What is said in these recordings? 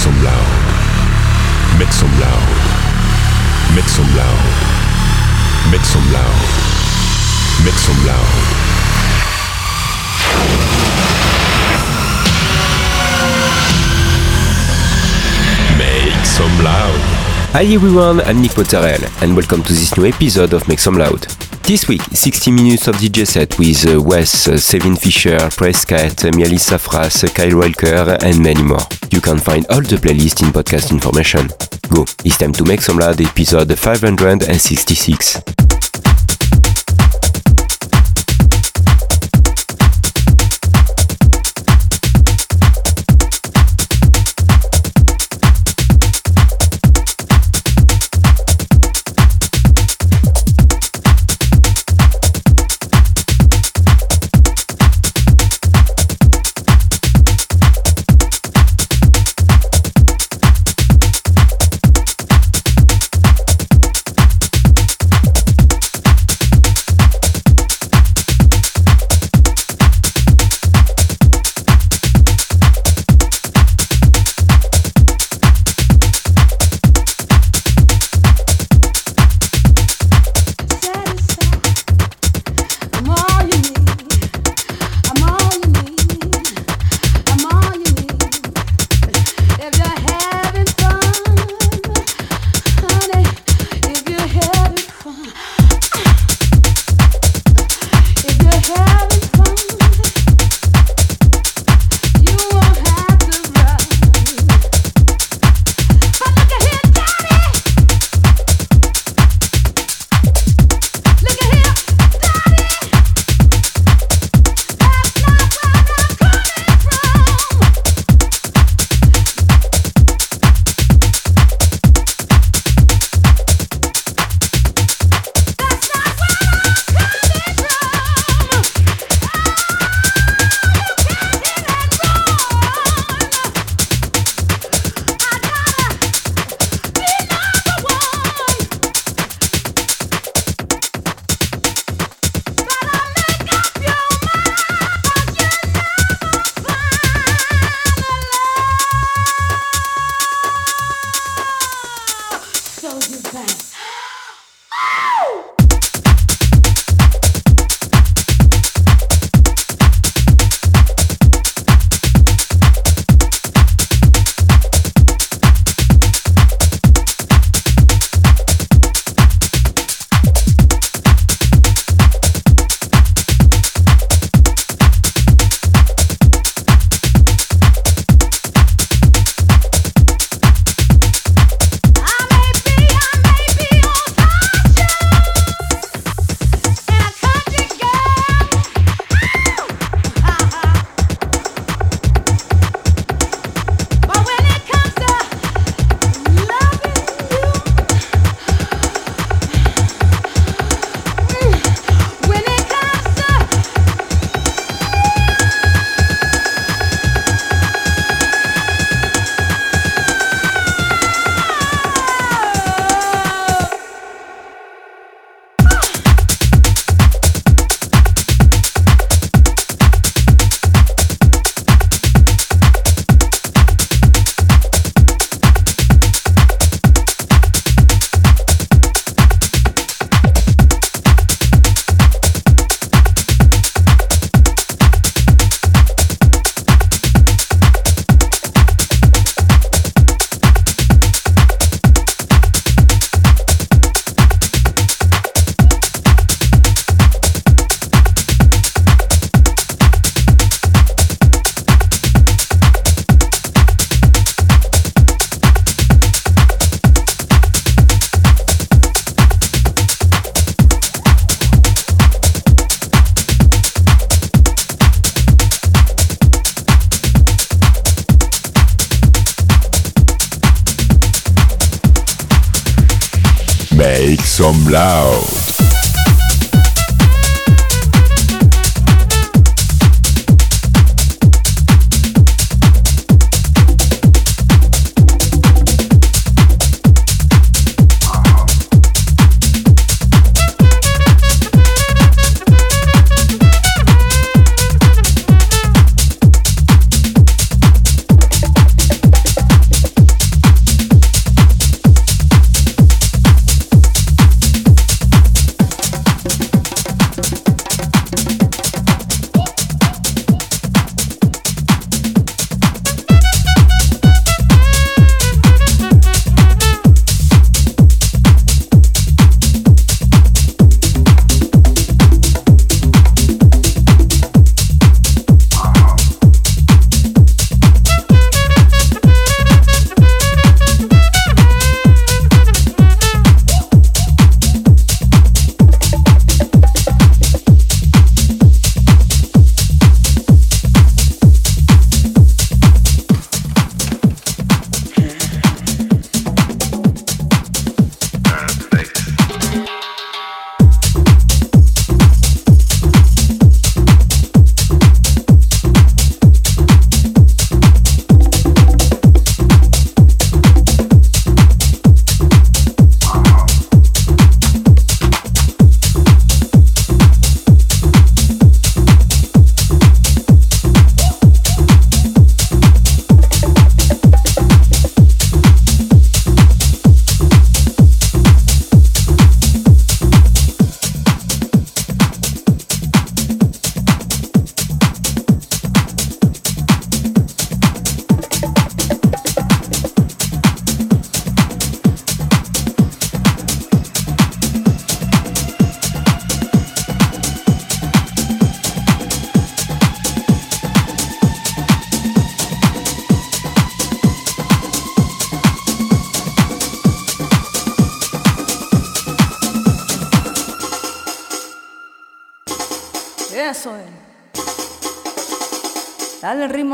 Make some loud. Make some loud. Make some loud. Make some loud. Make some loud. Hi everyone, I'm Nick Mozzarella and welcome to this new episode of Make Some Loud. This week, 60 minutes of DJ set with uh, Wes, uh, Sevin Fisher, Prescat, uh, Mialis Safras, Kyle Walker and many more. You can find all the playlist in podcast information. Go, it's time to Make Some Loud episode 566. Blau.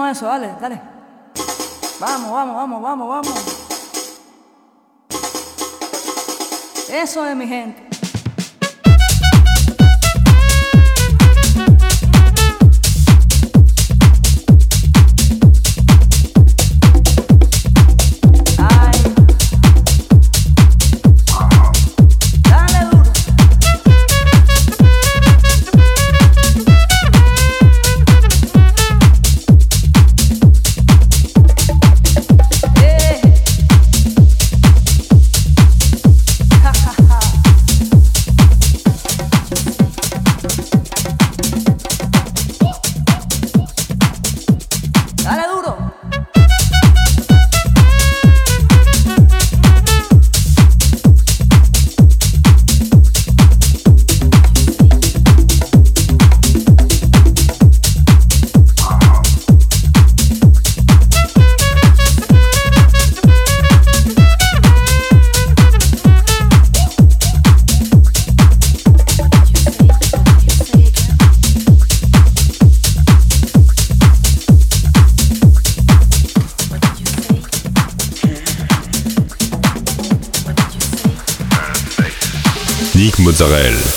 Eso, dale, dale. Vamos, vamos, vamos, vamos, vamos. Eso es mi gente. Mozzarella.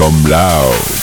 Some loud.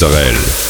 Mozzarella.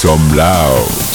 Some loud.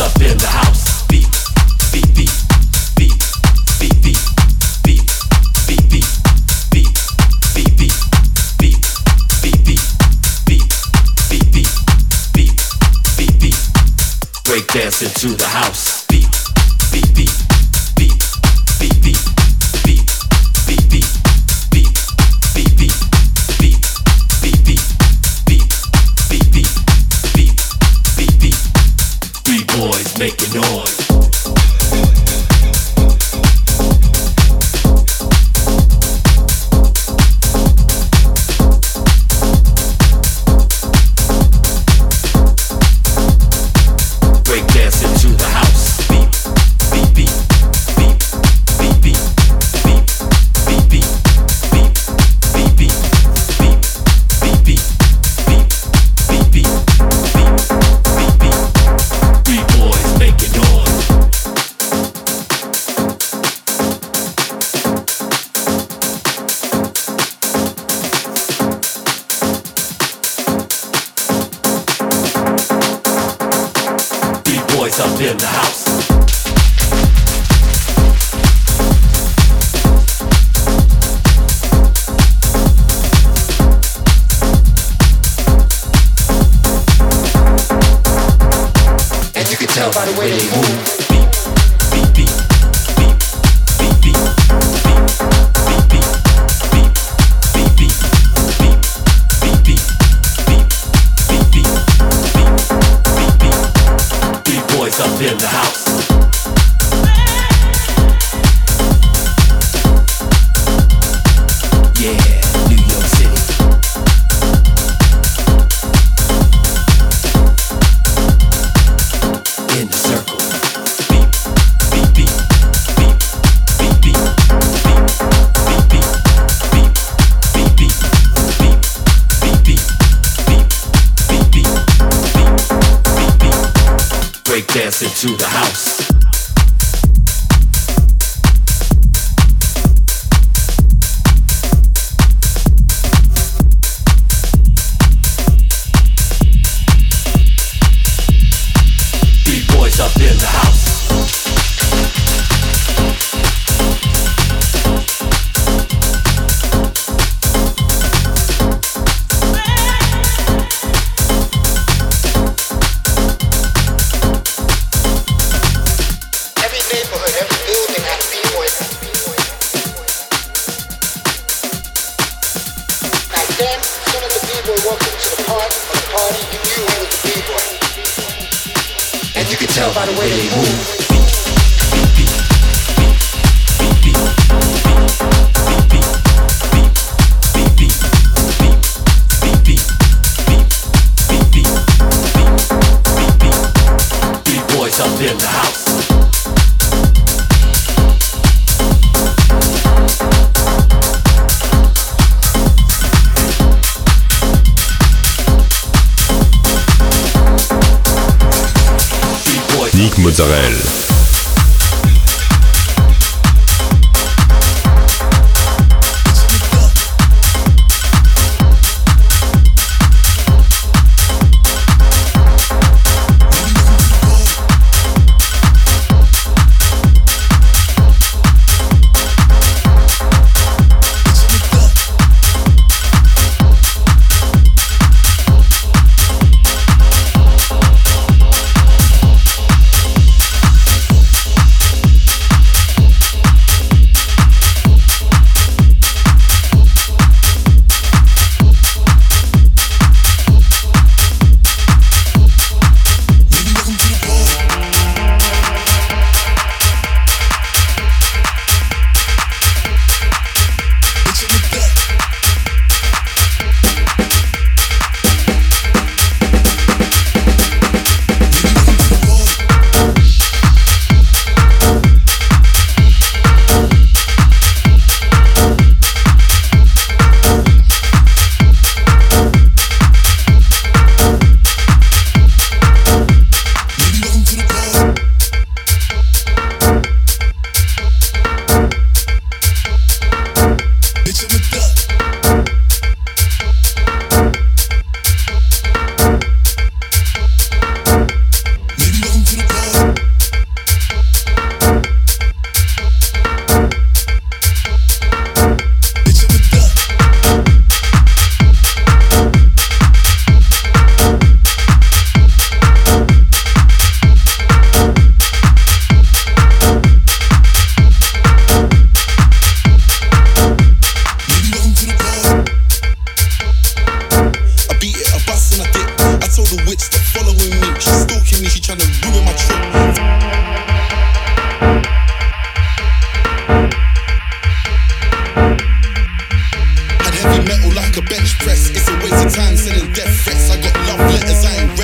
up in the house. Beat, beat, beat. To the house. A bench press. It's a waste of time sending death threats. I got love letters, I ain't read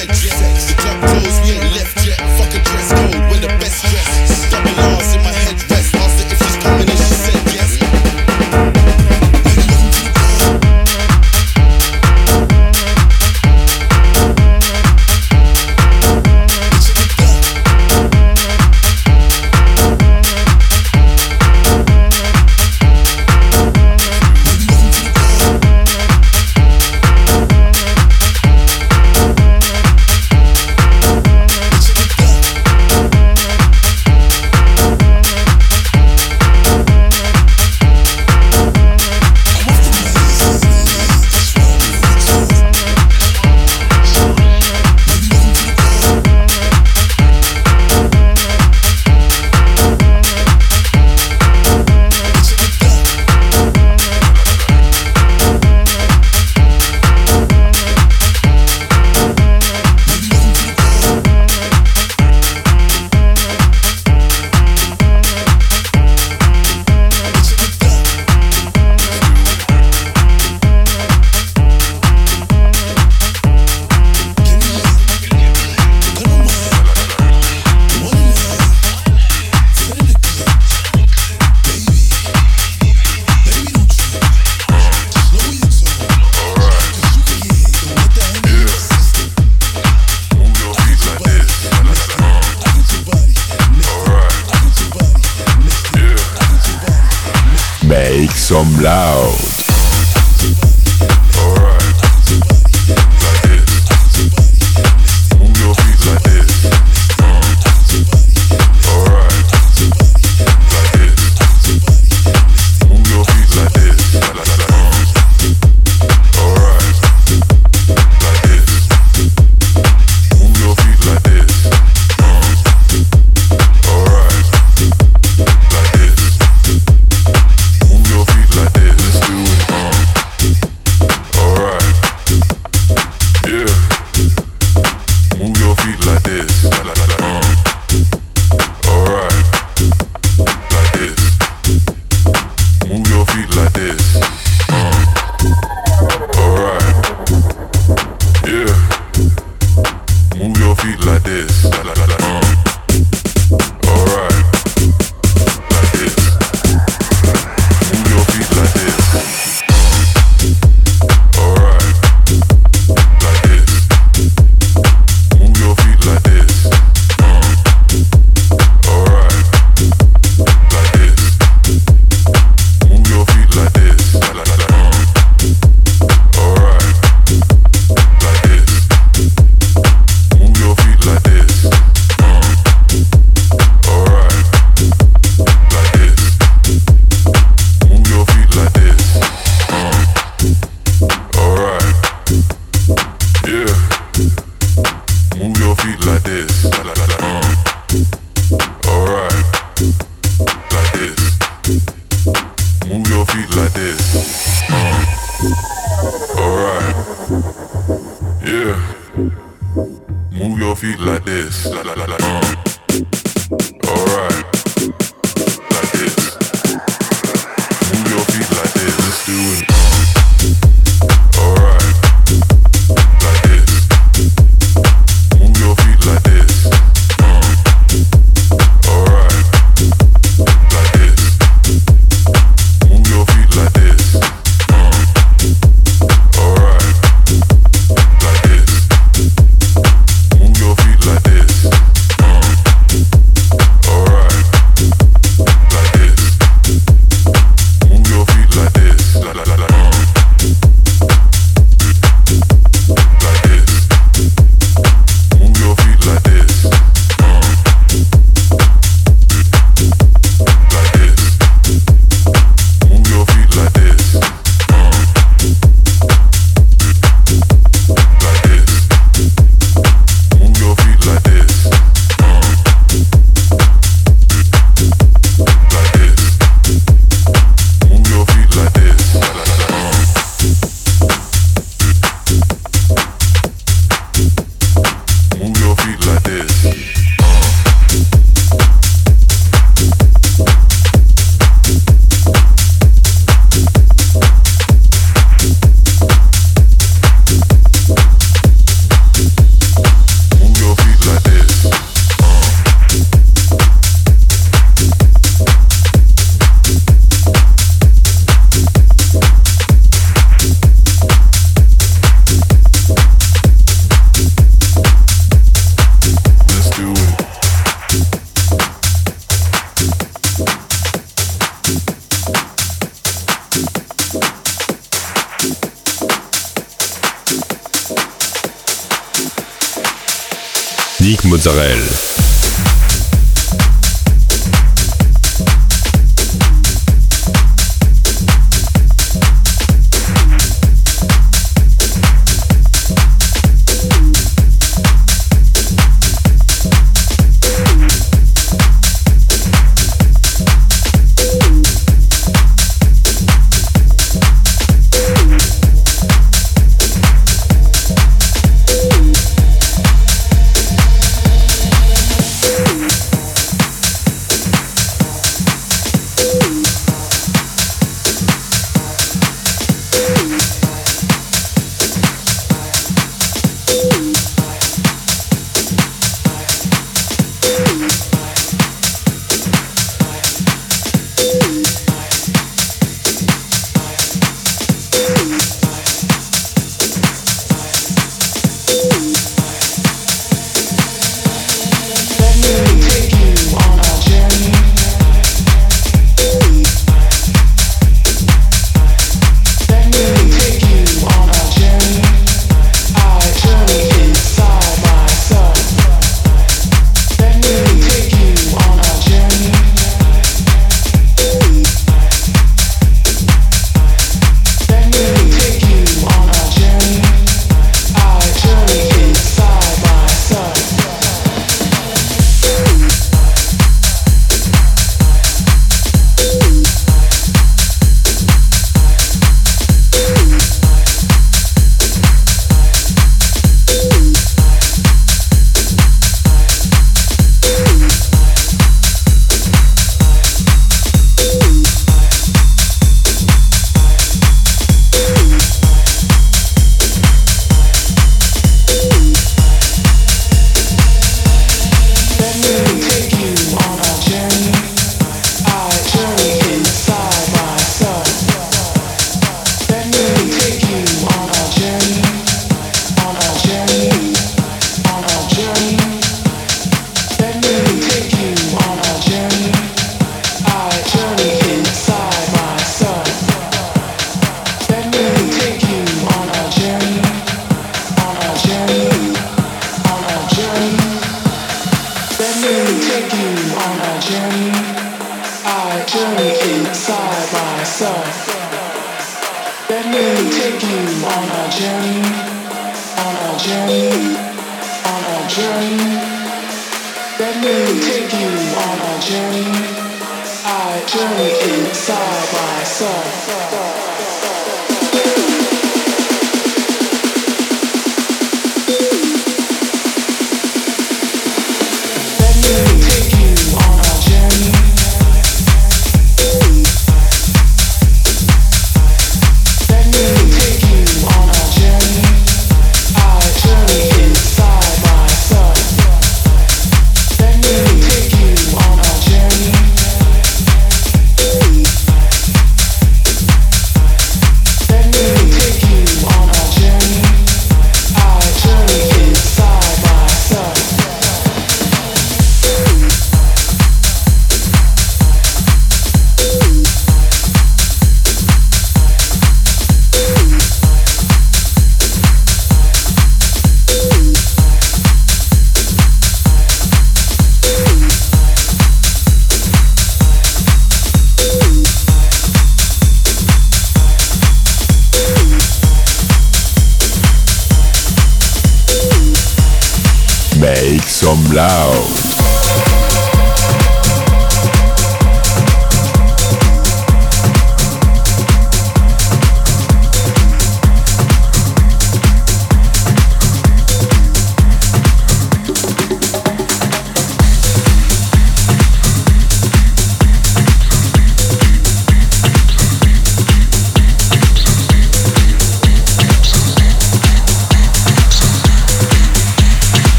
As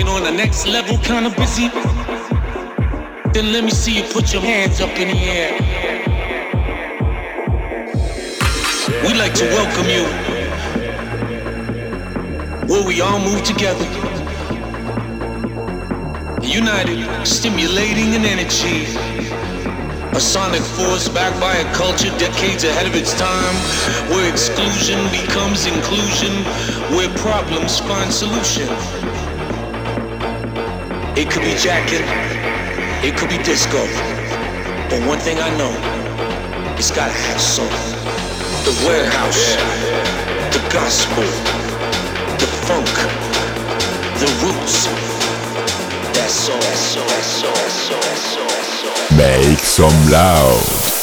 I'm on the next level kind of busy. Then let me see you put your hands up in the air. We like to welcome you where we all move together. United, stimulating an energy. A sonic force backed by a culture decades ahead of its time, where exclusion becomes inclusion, where problems find solution. It could be jacking, it could be disco, but one thing I know, it's gotta have soul. The warehouse, the gospel, the funk, the roots. That's all. Make some loud.